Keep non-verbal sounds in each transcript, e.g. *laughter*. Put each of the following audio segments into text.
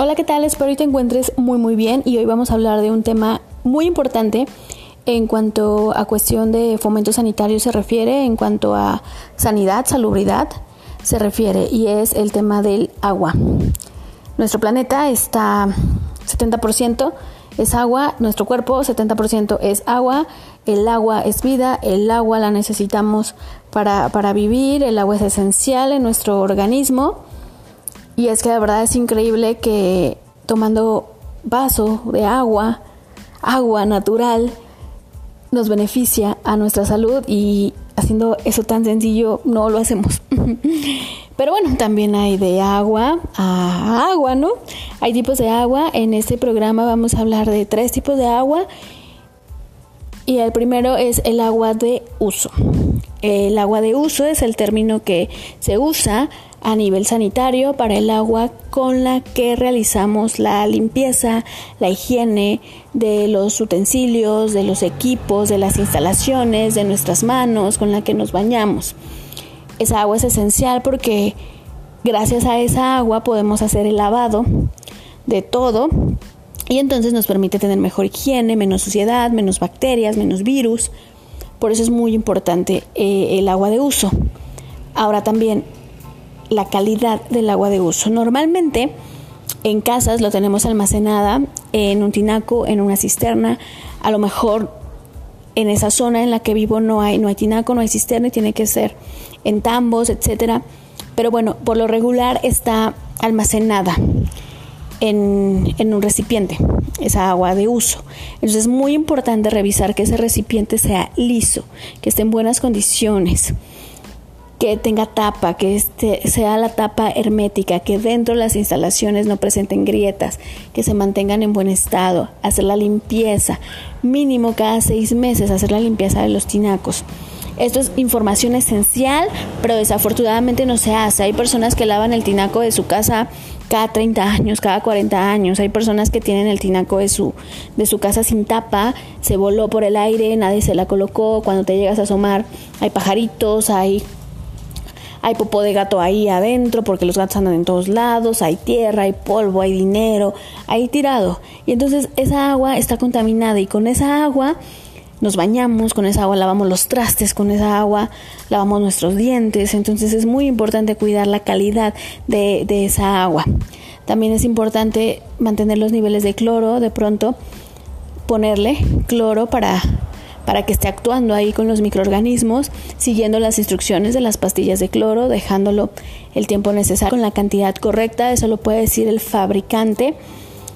Hola, ¿qué tal? Espero que te encuentres muy muy bien y hoy vamos a hablar de un tema muy importante en cuanto a cuestión de fomento sanitario se refiere, en cuanto a sanidad, salubridad se refiere y es el tema del agua. Nuestro planeta está 70% es agua, nuestro cuerpo 70% es agua, el agua es vida, el agua la necesitamos para, para vivir, el agua es esencial en nuestro organismo y es que de verdad es increíble que tomando vaso de agua, agua natural, nos beneficia a nuestra salud y haciendo eso tan sencillo no lo hacemos. *laughs* Pero bueno, también hay de agua a agua, ¿no? Hay tipos de agua. En este programa vamos a hablar de tres tipos de agua. Y el primero es el agua de uso. El agua de uso es el término que se usa a nivel sanitario para el agua con la que realizamos la limpieza, la higiene de los utensilios, de los equipos, de las instalaciones, de nuestras manos, con la que nos bañamos. Esa agua es esencial porque gracias a esa agua podemos hacer el lavado de todo y entonces nos permite tener mejor higiene, menos suciedad, menos bacterias, menos virus. Por eso es muy importante eh, el agua de uso. Ahora también la calidad del agua de uso. Normalmente en casas lo tenemos almacenada en un tinaco, en una cisterna, a lo mejor en esa zona en la que vivo no hay, no hay tinaco, no hay cisterna y tiene que ser en tambos, etcétera. Pero bueno, por lo regular está almacenada en, en, un recipiente, esa agua de uso. Entonces es muy importante revisar que ese recipiente sea liso, que esté en buenas condiciones que tenga tapa, que este sea la tapa hermética, que dentro de las instalaciones no presenten grietas, que se mantengan en buen estado, hacer la limpieza, mínimo cada seis meses hacer la limpieza de los tinacos. Esto es información esencial, pero desafortunadamente no se hace. Hay personas que lavan el tinaco de su casa cada 30 años, cada 40 años. Hay personas que tienen el tinaco de su, de su casa sin tapa, se voló por el aire, nadie se la colocó. Cuando te llegas a asomar, hay pajaritos, hay hay popó de gato ahí adentro porque los gatos andan en todos lados, hay tierra, hay polvo, hay dinero, ahí tirado. Y entonces esa agua está contaminada y con esa agua nos bañamos, con esa agua lavamos los trastes, con esa agua lavamos nuestros dientes. Entonces es muy importante cuidar la calidad de, de esa agua. También es importante mantener los niveles de cloro, de pronto ponerle cloro para para que esté actuando ahí con los microorganismos, siguiendo las instrucciones de las pastillas de cloro, dejándolo el tiempo necesario con la cantidad correcta, eso lo puede decir el fabricante.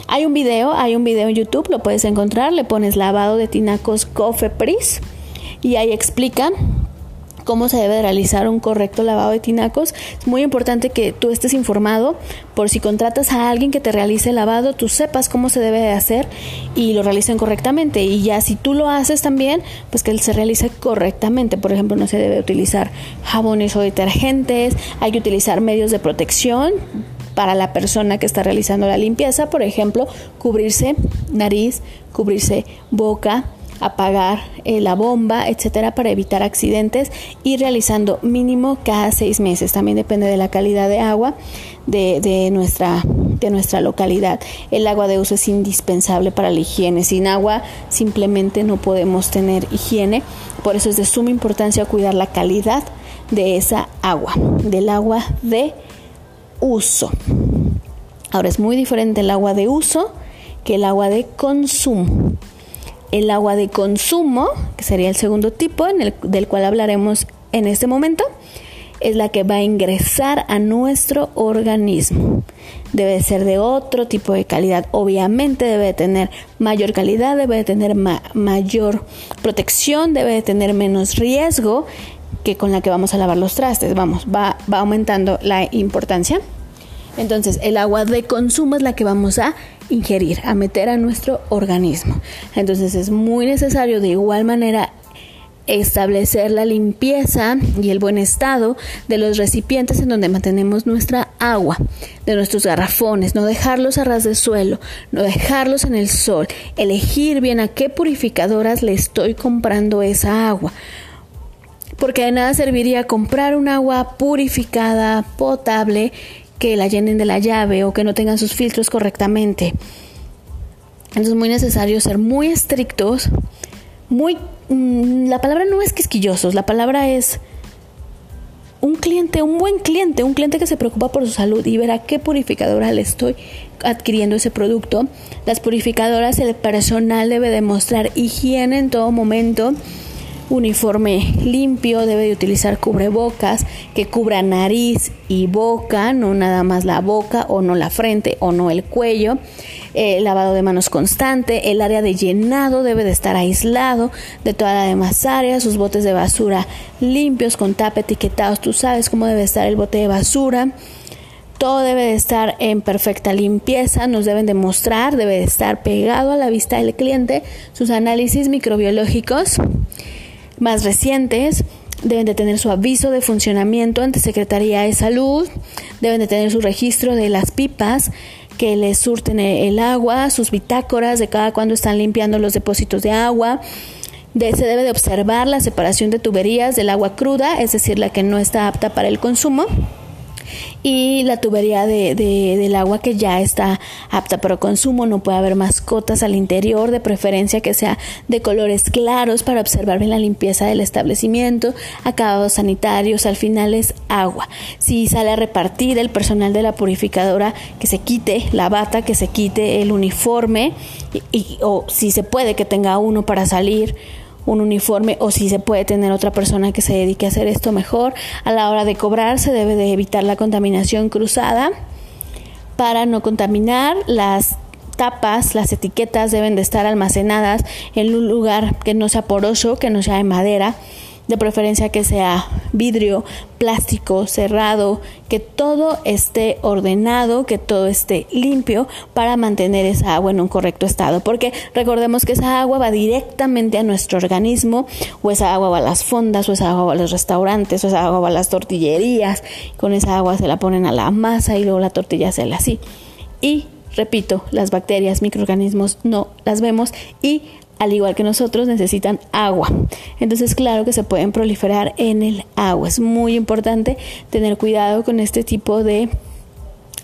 Hay un video, hay un video en YouTube, lo puedes encontrar, le pones lavado de tinacos Cofepris y ahí explican cómo se debe realizar un correcto lavado de tinacos. Es muy importante que tú estés informado por si contratas a alguien que te realice el lavado, tú sepas cómo se debe de hacer y lo realicen correctamente. Y ya si tú lo haces también, pues que se realice correctamente. Por ejemplo, no se debe utilizar jabones o detergentes, hay que utilizar medios de protección para la persona que está realizando la limpieza, por ejemplo, cubrirse nariz, cubrirse boca, apagar eh, la bomba, etcétera, para evitar accidentes y realizando mínimo cada seis meses. También depende de la calidad de agua de, nuestra, de nuestra localidad. El agua de uso es indispensable para la higiene. Sin agua simplemente no podemos tener higiene. Por eso es de suma importancia cuidar la calidad de esa agua, del agua de uso. Ahora es muy diferente el agua de uso que el agua de consumo el agua de consumo, que sería el segundo tipo en el, del cual hablaremos en este momento, es la que va a ingresar a nuestro organismo. Debe ser de otro tipo de calidad. Obviamente debe de tener mayor calidad, debe de tener mayor protección, debe de tener menos riesgo que con la que vamos a lavar los trastes. Vamos, va, va aumentando la importancia. Entonces, el agua de consumo es la que vamos a ingerir, a meter a nuestro organismo. Entonces, es muy necesario de igual manera establecer la limpieza y el buen estado de los recipientes en donde mantenemos nuestra agua, de nuestros garrafones, no dejarlos a ras de suelo, no dejarlos en el sol, elegir bien a qué purificadoras le estoy comprando esa agua. Porque de nada serviría comprar un agua purificada, potable, que la llenen de la llave o que no tengan sus filtros correctamente. Entonces es muy necesario ser muy estrictos, muy... Mm, la palabra no es quisquillosos, la palabra es un cliente, un buen cliente, un cliente que se preocupa por su salud y verá qué purificadora le estoy adquiriendo ese producto. Las purificadoras, el personal debe demostrar higiene en todo momento uniforme limpio, debe de utilizar cubrebocas que cubra nariz y boca, no nada más la boca o no la frente o no el cuello. El lavado de manos constante, el área de llenado debe de estar aislado de toda la demás área, sus botes de basura limpios con tapa etiquetados, tú sabes cómo debe estar el bote de basura. Todo debe de estar en perfecta limpieza, nos deben demostrar, debe de estar pegado a la vista del cliente sus análisis microbiológicos más recientes. Deben de tener su aviso de funcionamiento ante Secretaría de Salud, deben de tener su registro de las pipas que les surten el agua, sus bitácoras de cada cuando están limpiando los depósitos de agua. se debe de observar la separación de tuberías del agua cruda, es decir, la que no está apta para el consumo y la tubería de, del agua que ya está apta para consumo. No puede haber mascotas al interior, de preferencia que sea de colores claros para observar bien la limpieza del establecimiento, acabados sanitarios, al final es agua. Si sale a repartir el personal de la purificadora, que se quite la bata, que se quite el uniforme y, o si se puede que tenga uno para salir un uniforme o si se puede tener otra persona que se dedique a hacer esto mejor. A la hora de cobrar se debe de evitar la contaminación cruzada para no contaminar las tapas, las etiquetas deben de estar almacenadas en un lugar que no sea poroso, que no sea de madera de preferencia que sea vidrio, plástico, cerrado, que todo esté ordenado, que todo esté limpio para mantener esa agua en un correcto estado. Porque recordemos que esa agua va directamente a nuestro organismo, o esa agua va a las fondas, o esa agua va a los restaurantes, o esa agua va a las tortillerías. Con esa agua se la ponen a la masa y luego la tortilla se la así. Y repito, las bacterias, microorganismos no las vemos y al igual que nosotros, necesitan agua. Entonces, claro que se pueden proliferar en el agua. Es muy importante tener cuidado con este tipo de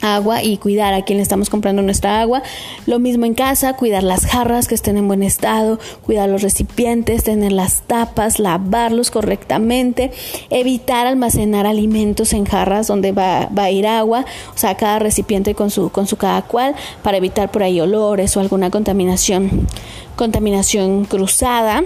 agua y cuidar a quien le estamos comprando nuestra agua. Lo mismo en casa, cuidar las jarras que estén en buen estado, cuidar los recipientes, tener las tapas, lavarlos correctamente, evitar almacenar alimentos en jarras donde va, va a ir agua, o sea, cada recipiente con su, con su cada cual, para evitar por ahí olores o alguna contaminación contaminación cruzada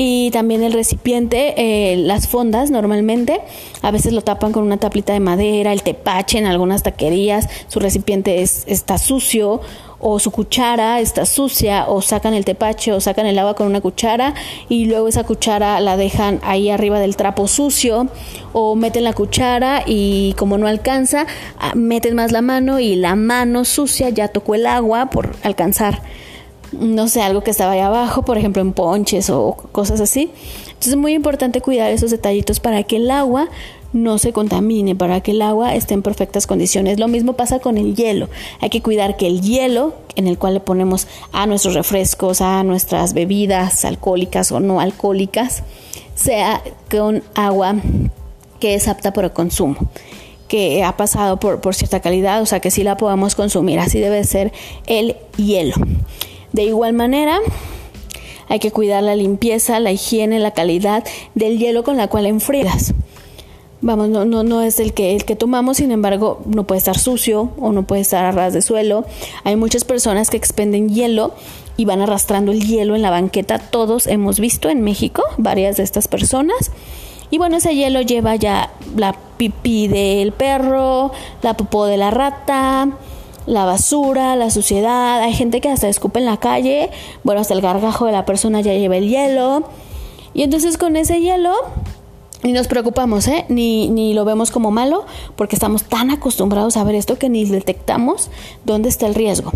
y también el recipiente, eh, las fondas normalmente, a veces lo tapan con una tablita de madera, el tepache en algunas taquerías, su recipiente es, está sucio o su cuchara está sucia o sacan el tepache o sacan el agua con una cuchara y luego esa cuchara la dejan ahí arriba del trapo sucio o meten la cuchara y como no alcanza, ah, meten más la mano y la mano sucia ya tocó el agua por alcanzar no sé, algo que estaba ahí abajo, por ejemplo en ponches o cosas así. Entonces es muy importante cuidar esos detallitos para que el agua no se contamine, para que el agua esté en perfectas condiciones. Lo mismo pasa con el hielo. Hay que cuidar que el hielo en el cual le ponemos a nuestros refrescos, a nuestras bebidas alcohólicas o no alcohólicas, sea con agua que es apta para el consumo que ha pasado por, por cierta calidad, o sea que sí la podamos consumir. Así debe ser el hielo. De igual manera, hay que cuidar la limpieza, la higiene, la calidad del hielo con la cual enfrías. Vamos, no, no, no es el que, el que tomamos, sin embargo, no puede estar sucio o no puede estar a ras de suelo. Hay muchas personas que expenden hielo y van arrastrando el hielo en la banqueta. Todos hemos visto en México varias de estas personas. Y bueno, ese hielo lleva ya la pipí del perro, la popó de la rata, la basura, la suciedad, hay gente que hasta escupe en la calle, bueno, hasta el gargajo de la persona ya lleva el hielo. Y entonces con ese hielo ni nos preocupamos, ¿eh? ni, ni lo vemos como malo, porque estamos tan acostumbrados a ver esto que ni detectamos dónde está el riesgo.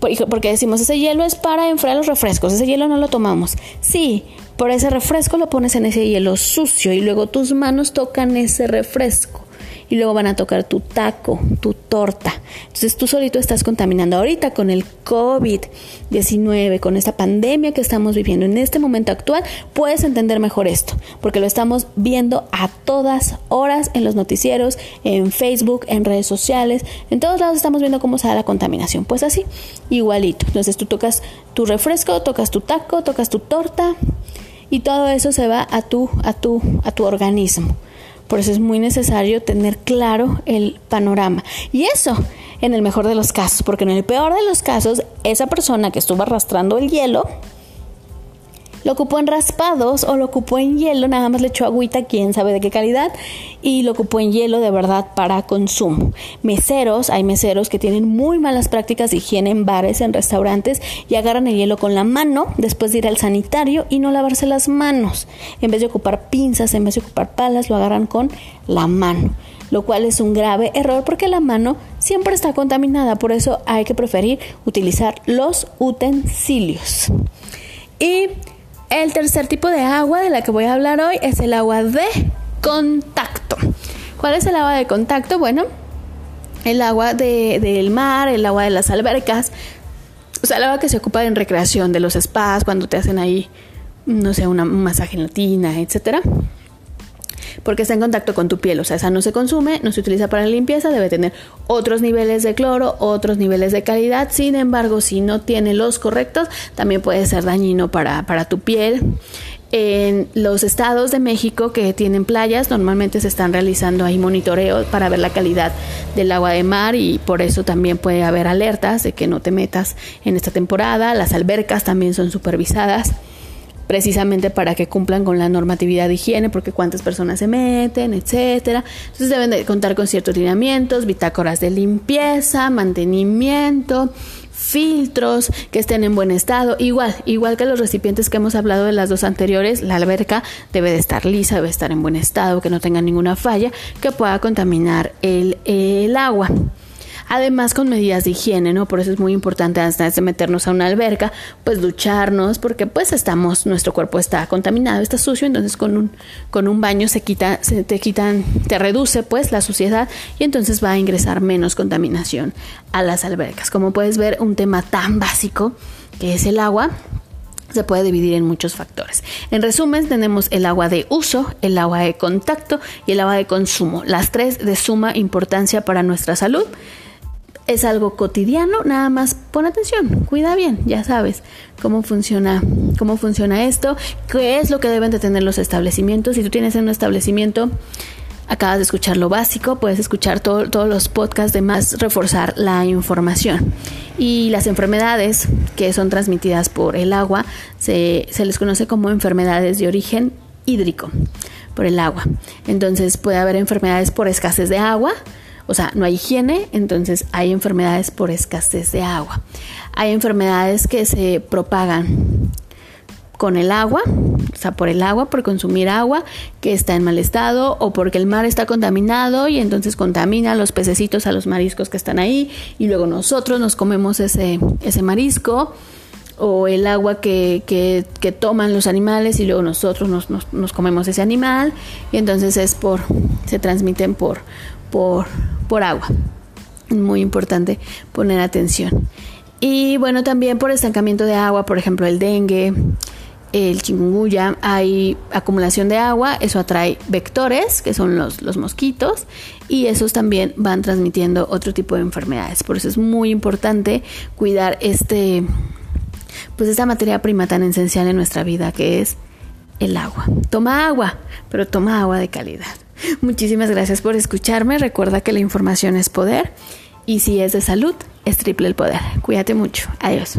Porque decimos, ese hielo es para enfriar los refrescos, ese hielo no lo tomamos. Sí, por ese refresco lo pones en ese hielo sucio y luego tus manos tocan ese refresco y luego van a tocar tu taco, tu torta. Entonces tú solito estás contaminando ahorita con el COVID-19, con esta pandemia que estamos viviendo en este momento actual, puedes entender mejor esto, porque lo estamos viendo a todas horas en los noticieros, en Facebook, en redes sociales, en todos lados estamos viendo cómo se da la contaminación. Pues así, igualito. Entonces tú tocas tu refresco, tocas tu taco, tocas tu torta y todo eso se va a tu, a tu, a tu organismo. Por eso es muy necesario tener claro el panorama. Y eso en el mejor de los casos, porque en el peor de los casos, esa persona que estuvo arrastrando el hielo, lo ocupó en raspados o lo ocupó en hielo, nada más le echó agüita, quién sabe de qué calidad, y lo ocupó en hielo de verdad para consumo. Meseros, hay meseros que tienen muy malas prácticas de higiene en bares, en restaurantes, y agarran el hielo con la mano después de ir al sanitario y no lavarse las manos. En vez de ocupar pinzas, en vez de ocupar palas, lo agarran con la mano lo cual es un grave error porque la mano siempre está contaminada, por eso hay que preferir utilizar los utensilios. Y el tercer tipo de agua de la que voy a hablar hoy es el agua de contacto. ¿Cuál es el agua de contacto? Bueno, el agua del mar, el agua de las albercas, o sea, el agua que se ocupa en recreación de los spas, cuando te hacen ahí, no sé, una, un masaje en la tina, etcétera porque está en contacto con tu piel. O sea, esa no se consume, no se utiliza para la limpieza, debe tener otros niveles de cloro, otros niveles de calidad. Sin embargo, si no tiene los correctos, también puede ser dañino para, para tu piel. En los estados de México que tienen playas, normalmente se están realizando ahí monitoreo para ver la calidad del agua de mar y por eso también puede haber alertas de que no te metas en esta temporada. Las albercas también son supervisadas precisamente para que cumplan con la normatividad de higiene, porque cuántas personas se meten, etcétera. Entonces deben de contar con ciertos lineamientos, bitácoras de limpieza, mantenimiento, filtros que estén en buen estado. Igual, igual que los recipientes que hemos hablado de las dos anteriores, la alberca debe de estar lisa, debe estar en buen estado, que no tenga ninguna falla que pueda contaminar el, el agua. Además con medidas de higiene, ¿no? Por eso es muy importante antes de meternos a una alberca, pues ducharnos, porque pues estamos, nuestro cuerpo está contaminado, está sucio, entonces con un, con un baño se quita, se te quitan, te reduce pues la suciedad y entonces va a ingresar menos contaminación a las albercas. Como puedes ver, un tema tan básico que es el agua, se puede dividir en muchos factores. En resumen, tenemos el agua de uso, el agua de contacto y el agua de consumo, las tres de suma importancia para nuestra salud es algo cotidiano, nada más pon atención, cuida bien, ya sabes cómo funciona, cómo funciona esto, qué es lo que deben de tener los establecimientos. Si tú tienes en un establecimiento, acabas de escuchar lo básico, puedes escuchar todos los podcasts de más reforzar la información. Y las enfermedades que son transmitidas por el agua se, se les conoce como enfermedades de origen hídrico, por el agua. Entonces puede haber enfermedades por escasez de agua, o sea, no hay higiene, entonces hay enfermedades por escasez de agua. Hay enfermedades que se propagan con el agua, o sea, por el agua, por consumir agua que está en mal estado o porque el mar está contaminado y entonces contamina a los pececitos, a los mariscos que están ahí y luego nosotros nos comemos ese, ese marisco o el agua que, que, que toman los animales y luego nosotros nos, nos, nos comemos ese animal y entonces es por, se transmiten por, por, por agua. Muy importante poner atención. Y bueno, también por estancamiento de agua, por ejemplo, el dengue, el chikungunya, hay acumulación de agua, eso atrae vectores, que son los, los mosquitos, y esos también van transmitiendo otro tipo de enfermedades. Por eso es muy importante cuidar este, pues esta materia prima tan esencial en nuestra vida, que es el agua. Toma agua, pero toma agua de calidad. Muchísimas gracias por escucharme. Recuerda que la información es poder y si es de salud, es triple el poder. Cuídate mucho. Adiós.